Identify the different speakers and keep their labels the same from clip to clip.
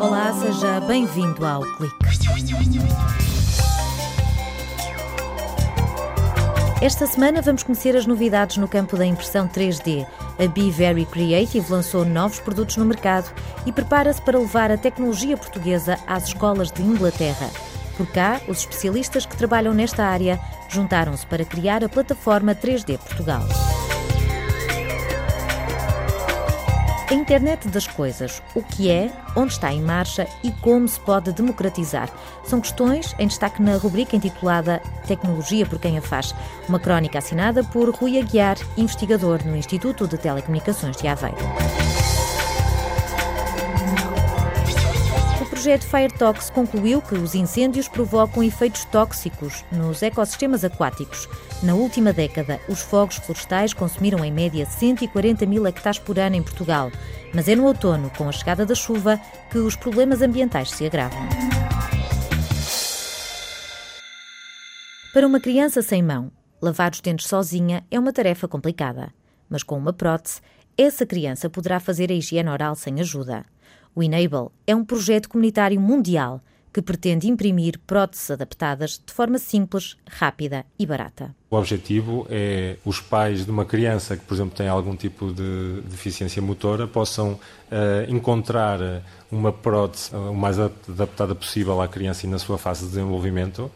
Speaker 1: Olá, seja bem-vindo ao Clique. Esta semana vamos conhecer as novidades no campo da impressão 3D. A Be Very Creative lançou novos produtos no mercado e prepara-se para levar a tecnologia portuguesa às escolas de Inglaterra. Por cá, os especialistas que trabalham nesta área juntaram-se para criar a plataforma 3D Portugal. A internet das coisas, o que é, onde está em marcha e como se pode democratizar. São questões em destaque na rubrica intitulada Tecnologia por quem a faz, uma crónica assinada por Rui Aguiar, investigador no Instituto de Telecomunicações de Aveiro. Projeto FireTox concluiu que os incêndios provocam efeitos tóxicos nos ecossistemas aquáticos. Na última década, os fogos florestais consumiram em média 140 mil hectares por ano em Portugal. Mas é no outono, com a chegada da chuva, que os problemas ambientais se agravam. Para uma criança sem mão, lavar os dentes sozinha é uma tarefa complicada. Mas com uma prótese, essa criança poderá fazer a higiene oral sem ajuda. O Enable é um projeto comunitário mundial que pretende imprimir próteses adaptadas de forma simples, rápida e barata.
Speaker 2: O objetivo é os pais de uma criança que, por exemplo, tem algum tipo de deficiência motora possam uh, encontrar uma prótese o mais adaptada possível à criança e na sua fase de desenvolvimento,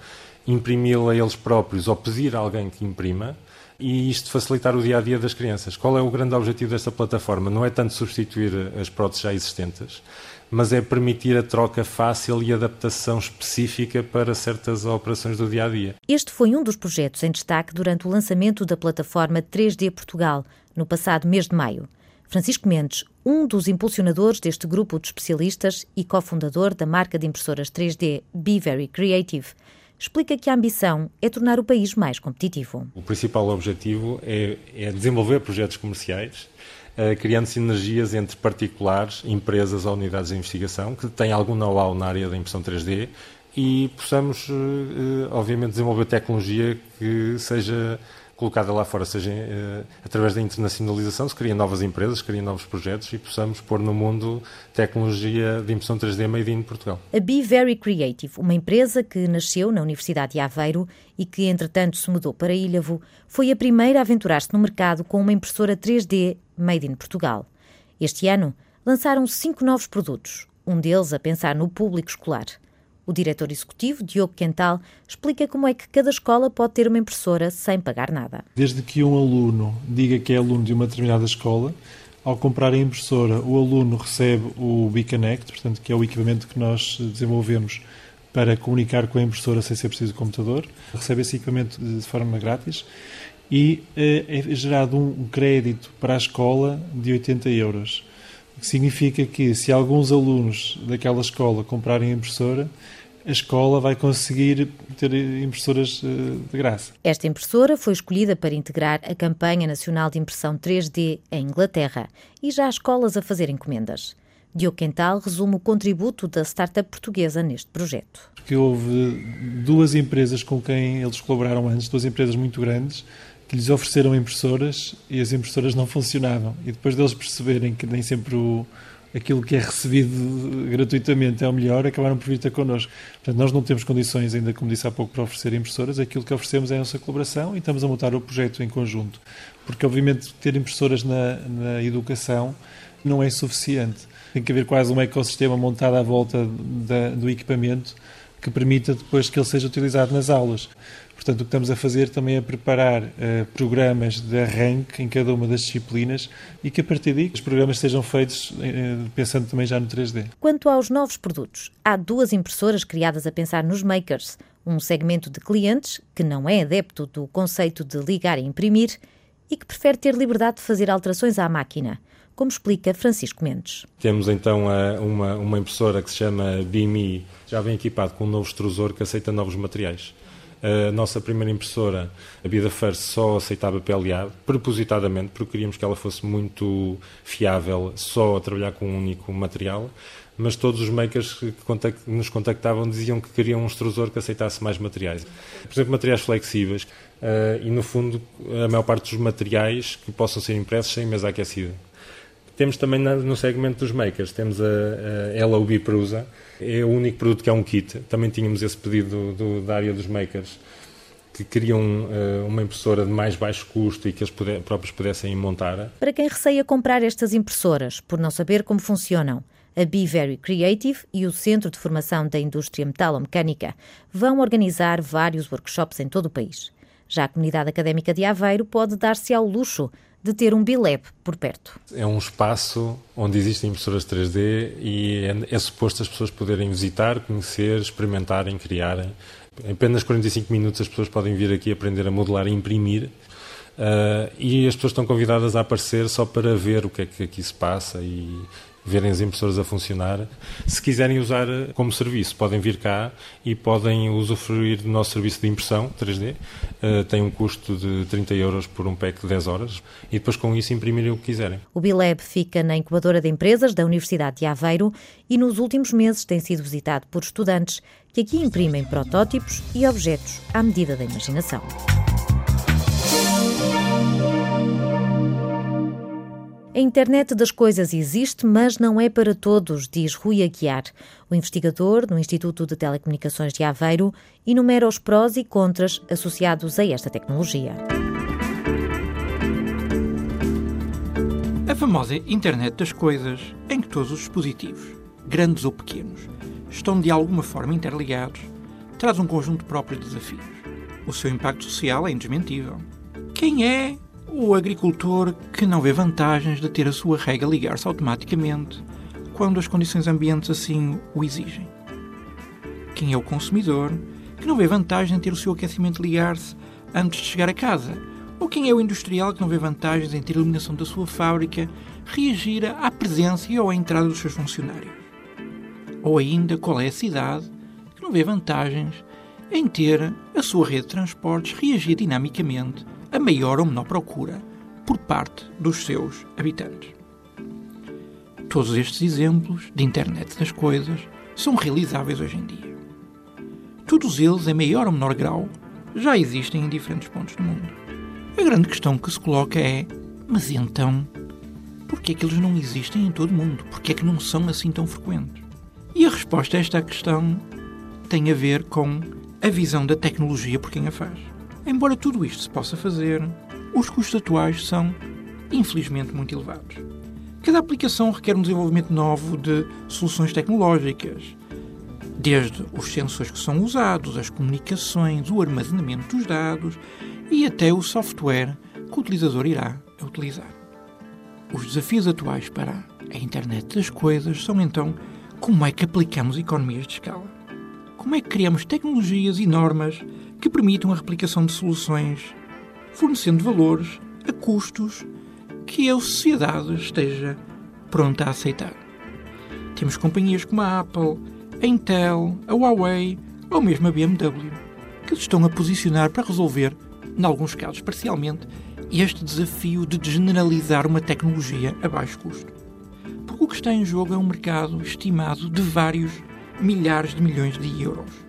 Speaker 2: imprimi-la eles próprios ou pedir a alguém que imprima e isto facilitar o dia a dia das crianças. Qual é o grande objetivo desta plataforma? Não é tanto substituir as próteses já existentes, mas é permitir a troca fácil e adaptação específica para certas operações do dia a dia.
Speaker 1: Este foi um dos projetos em destaque durante o lançamento da plataforma 3D Portugal, no passado mês de maio. Francisco Mendes, um dos impulsionadores deste grupo de especialistas e cofundador da marca de impressoras 3D Be Very Creative, explica que a ambição é tornar o país mais competitivo.
Speaker 2: O principal objetivo é, é desenvolver projetos comerciais Uh, criando sinergias entre particulares, empresas ou unidades de investigação que têm algum know-how na área da impressão 3D e possamos, uh, obviamente, desenvolver tecnologia que seja colocada lá fora, seja uh, através da internacionalização, se criem novas empresas, se criem novos projetos e possamos pôr no mundo tecnologia de impressão 3D made in Portugal.
Speaker 1: A Be Very Creative, uma empresa que nasceu na Universidade de Aveiro e que, entretanto, se mudou para Ilhavo, foi a primeira a aventurar-se no mercado com uma impressora 3D made in Portugal. Este ano, lançaram cinco novos produtos, um deles a pensar no público escolar. O diretor executivo, Diogo Quental, explica como é que cada escola pode ter uma impressora sem pagar nada.
Speaker 3: Desde que um aluno diga que é aluno de uma determinada escola, ao comprar a impressora, o aluno recebe o BeConnect, portanto, que é o equipamento que nós desenvolvemos para comunicar com a impressora sem ser preciso de computador. Recebe esse equipamento de forma grátis e eh, é gerado um crédito para a escola de 80 euros. O que significa que se alguns alunos daquela escola comprarem a impressora, a escola vai conseguir ter impressoras eh, de graça.
Speaker 1: Esta impressora foi escolhida para integrar a campanha nacional de impressão 3D em Inglaterra e já há escolas a fazer encomendas. Diogo Quental resume o contributo da startup portuguesa neste projeto.
Speaker 3: Porque houve duas empresas com quem eles colaboraram antes, duas empresas muito grandes, que lhes ofereceram impressoras e as impressoras não funcionavam. E depois deles perceberem que nem sempre o, aquilo que é recebido gratuitamente é o melhor, acabaram por vir ter connosco. Portanto, nós não temos condições ainda, como disse há pouco, para oferecer impressoras. Aquilo que oferecemos é a nossa colaboração e estamos a montar o projeto em conjunto. Porque, obviamente, ter impressoras na, na educação não é suficiente. Tem que haver quase um ecossistema montado à volta da, do equipamento que permita depois que ele seja utilizado nas aulas. Portanto, o que estamos a fazer também é preparar uh, programas de arranque em cada uma das disciplinas e que a partir daí os programas sejam feitos uh, pensando também já no 3D.
Speaker 1: Quanto aos novos produtos, há duas impressoras criadas a pensar nos makers, um segmento de clientes que não é adepto do conceito de ligar e imprimir e que prefere ter liberdade de fazer alterações à máquina como explica Francisco Mendes.
Speaker 2: Temos então uma, uma impressora que se chama BIMI, já vem equipado com um novo extrusor que aceita novos materiais. A nossa primeira impressora, a Bida First, só aceitava PLA, propositadamente, porque queríamos que ela fosse muito fiável, só a trabalhar com um único material. Mas todos os makers que nos contactavam diziam que queriam um extrusor que aceitasse mais materiais. Por exemplo, materiais flexíveis. Uh, e, no fundo, a maior parte dos materiais que possam ser impressos sem mesa aquecida Temos também no segmento dos makers, temos a, a LOB Prusa, é o único produto que é um kit. Também tínhamos esse pedido do, da área dos makers, que queriam uh, uma impressora de mais baixo custo e que eles puder, próprios pudessem montar.
Speaker 1: Para quem receia comprar estas impressoras, por não saber como funcionam, a Be Very Creative e o Centro de Formação da Indústria Metalomecânica vão organizar vários workshops em todo o país. Já a comunidade académica de Aveiro pode dar-se ao luxo de ter um Bilab por perto.
Speaker 2: É um espaço onde existem impressoras 3D e é, é suposto as pessoas poderem visitar, conhecer, experimentarem, criarem. Em apenas 45 minutos as pessoas podem vir aqui aprender a modelar e imprimir. Uh, e as pessoas estão convidadas a aparecer só para ver o que é que aqui se passa e, verem as impressoras a funcionar. Se quiserem usar como serviço, podem vir cá e podem usufruir do nosso serviço de impressão 3D. Uh, eh, tem um custo de 30 euros por um pack de 10 horas e depois com isso imprimirem o que quiserem.
Speaker 1: O Bilab fica na incubadora de empresas da Universidade de Aveiro e nos últimos meses tem sido visitado por estudantes que aqui imprimem protótipos e objetos à medida da imaginação. A internet das coisas existe, mas não é para todos, diz Rui Aguiar. O investigador no Instituto de Telecomunicações de Aveiro enumera os prós e contras associados a esta tecnologia.
Speaker 4: A famosa internet das coisas, em que todos os dispositivos, grandes ou pequenos, estão de alguma forma interligados, traz um conjunto próprio de desafios. O seu impacto social é indesmentível. Quem é o agricultor que não vê vantagens de ter a sua rega ligar-se automaticamente quando as condições ambientes assim o exigem. Quem é o consumidor que não vê vantagem em ter o seu aquecimento ligar-se antes de chegar a casa? Ou quem é o industrial que não vê vantagens em ter a iluminação da sua fábrica reagir à presença ou à entrada dos seus funcionários? Ou ainda, qual é a cidade que não vê vantagens em ter a sua rede de transportes reagir dinamicamente a maior ou menor procura por parte dos seus habitantes. Todos estes exemplos de internet das coisas são realizáveis hoje em dia. Todos eles, em maior ou menor grau, já existem em diferentes pontos do mundo. A grande questão que se coloca é: mas então, por que é que eles não existem em todo o mundo? Por que é que não são assim tão frequentes? E a resposta a esta questão tem a ver com a visão da tecnologia por quem a faz. Embora tudo isto se possa fazer, os custos atuais são, infelizmente, muito elevados. Cada aplicação requer um desenvolvimento novo de soluções tecnológicas, desde os sensores que são usados, as comunicações, o armazenamento dos dados e até o software que o utilizador irá utilizar. Os desafios atuais para a internet das coisas são então como é que aplicamos economias de escala? Como é que criamos tecnologias e normas que permitam a replicação de soluções, fornecendo valores a custos que a sociedade esteja pronta a aceitar. Temos companhias como a Apple, a Intel, a Huawei ou mesmo a BMW que se estão a posicionar para resolver, em alguns casos parcialmente, este desafio de generalizar uma tecnologia a baixo custo. Porque o que está em jogo é um mercado estimado de vários milhares de milhões de euros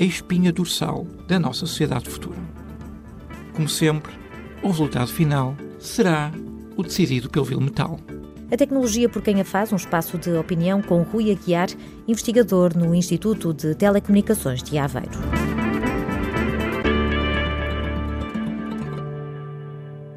Speaker 4: a espinha dorsal da nossa sociedade futura. Como sempre, o resultado final será o decidido pelo vil metal.
Speaker 1: A tecnologia por quem a faz, um espaço de opinião com Rui Aguiar, investigador no Instituto de Telecomunicações de Aveiro.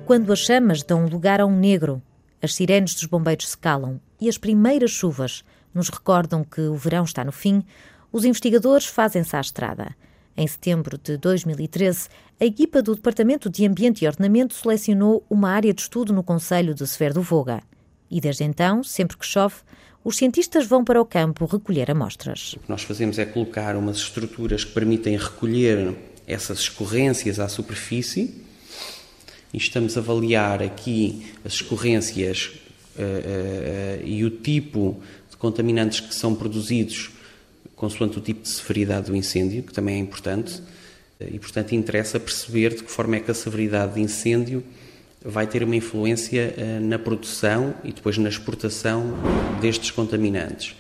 Speaker 1: Quando as chamas dão lugar a um negro, as sirenes dos bombeiros se calam e as primeiras chuvas nos recordam que o verão está no fim, os investigadores fazem-se à estrada. Em setembro de 2013, a equipa do Departamento de Ambiente e Ordenamento selecionou uma área de estudo no Conselho de Sever do Voga. E desde então, sempre que chove, os cientistas vão para o campo recolher amostras.
Speaker 5: O que nós fazemos é colocar umas estruturas que permitem recolher essas escorrências à superfície e estamos a avaliar aqui as escorrências uh, uh, uh, e o tipo contaminantes que são produzidos consoante o tipo de severidade do incêndio, que também é importante, e portanto interessa perceber de que forma é que a severidade de incêndio vai ter uma influência eh, na produção e depois na exportação destes contaminantes.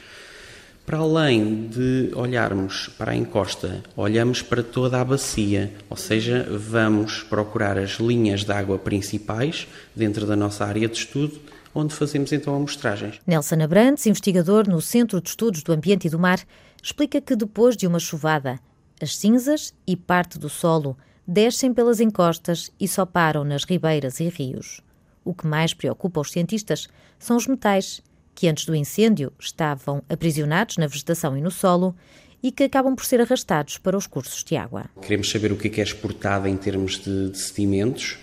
Speaker 5: Para além de olharmos para a encosta, olhamos para toda a bacia, ou seja, vamos procurar as linhas de água principais dentro da nossa área de estudo, onde fazemos então amostragens.
Speaker 1: Nelson Abrantes, investigador no Centro de Estudos do Ambiente e do Mar, explica que depois de uma chuvada, as cinzas e parte do solo descem pelas encostas e só param nas ribeiras e rios. O que mais preocupa os cientistas são os metais, que antes do incêndio estavam aprisionados na vegetação e no solo e que acabam por ser arrastados para os cursos de água.
Speaker 5: Queremos saber o que é, é exportado em termos de, de sedimentos.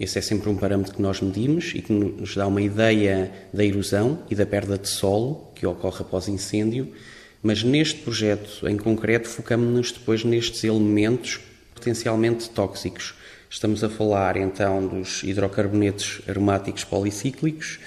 Speaker 5: Esse é sempre um parâmetro que nós medimos e que nos dá uma ideia da erosão e da perda de solo que ocorre após incêndio. Mas neste projeto em concreto focamos-nos depois nestes elementos potencialmente tóxicos. Estamos a falar então dos hidrocarbonetos aromáticos policíclicos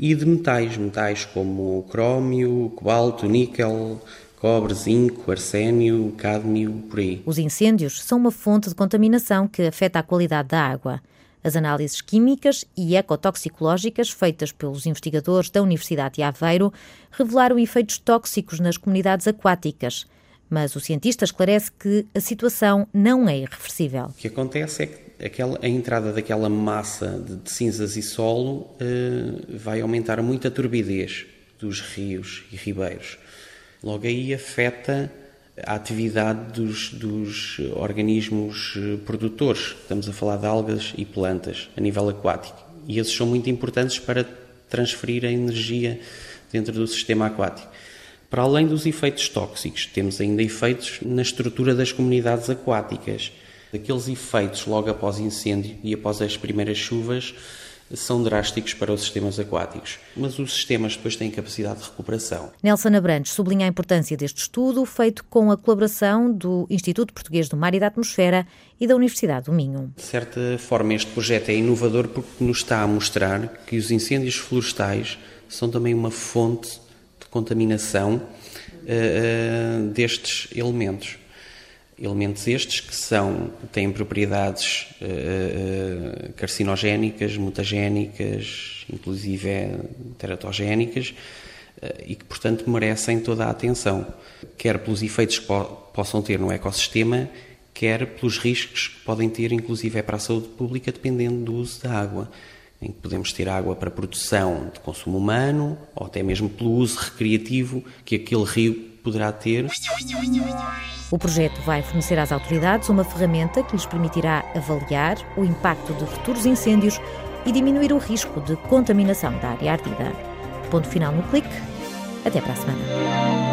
Speaker 5: e de metais, metais como crómio, cobalto, níquel, cobre, zinco, arsénio, cádmio, por aí.
Speaker 1: Os incêndios são uma fonte de contaminação que afeta a qualidade da água. As análises químicas e ecotoxicológicas feitas pelos investigadores da Universidade de Aveiro revelaram efeitos tóxicos nas comunidades aquáticas. Mas o cientista esclarece que a situação não é irreversível. O
Speaker 5: que acontece é que aquela, a entrada daquela massa de, de cinzas e solo uh, vai aumentar muito a turbidez dos rios e ribeiros. Logo aí afeta a atividade dos, dos, organismos eh, produtores. Estamos a falar de algas e plantas a nível aquático. E esses são muito importantes para transferir a energia dentro do sistema aquático. Para além dos efeitos tóxicos, temos ainda efeitos na estrutura das comunidades aquáticas. Aqueles efeitos logo após incêndio e após as primeiras chuvas são drásticos para os sistemas aquáticos, mas os sistemas depois têm capacidade de recuperação.
Speaker 1: Nelson Abrantes sublinha a importância deste estudo, feito com a colaboração do Instituto Português do Mar e da Atmosfera e da Universidade do Minho.
Speaker 5: De certa forma, este projeto é inovador porque nos está a mostrar que os incêndios florestais são também uma fonte de contaminação uh, uh, destes elementos. Elementos estes que são, têm propriedades uh, carcinogénicas, mutagénicas, inclusive teratogénicas, uh, e que, portanto, merecem toda a atenção, quer pelos efeitos que po possam ter no ecossistema, quer pelos riscos que podem ter, inclusive, é para a saúde pública, dependendo do uso da água em que podemos ter água para produção de consumo humano ou até mesmo pelo uso recreativo que aquele rio poderá ter.
Speaker 1: O projeto vai fornecer às autoridades uma ferramenta que lhes permitirá avaliar o impacto de futuros incêndios e diminuir o risco de contaminação da área ardida. Ponto final no clique. Até para a semana.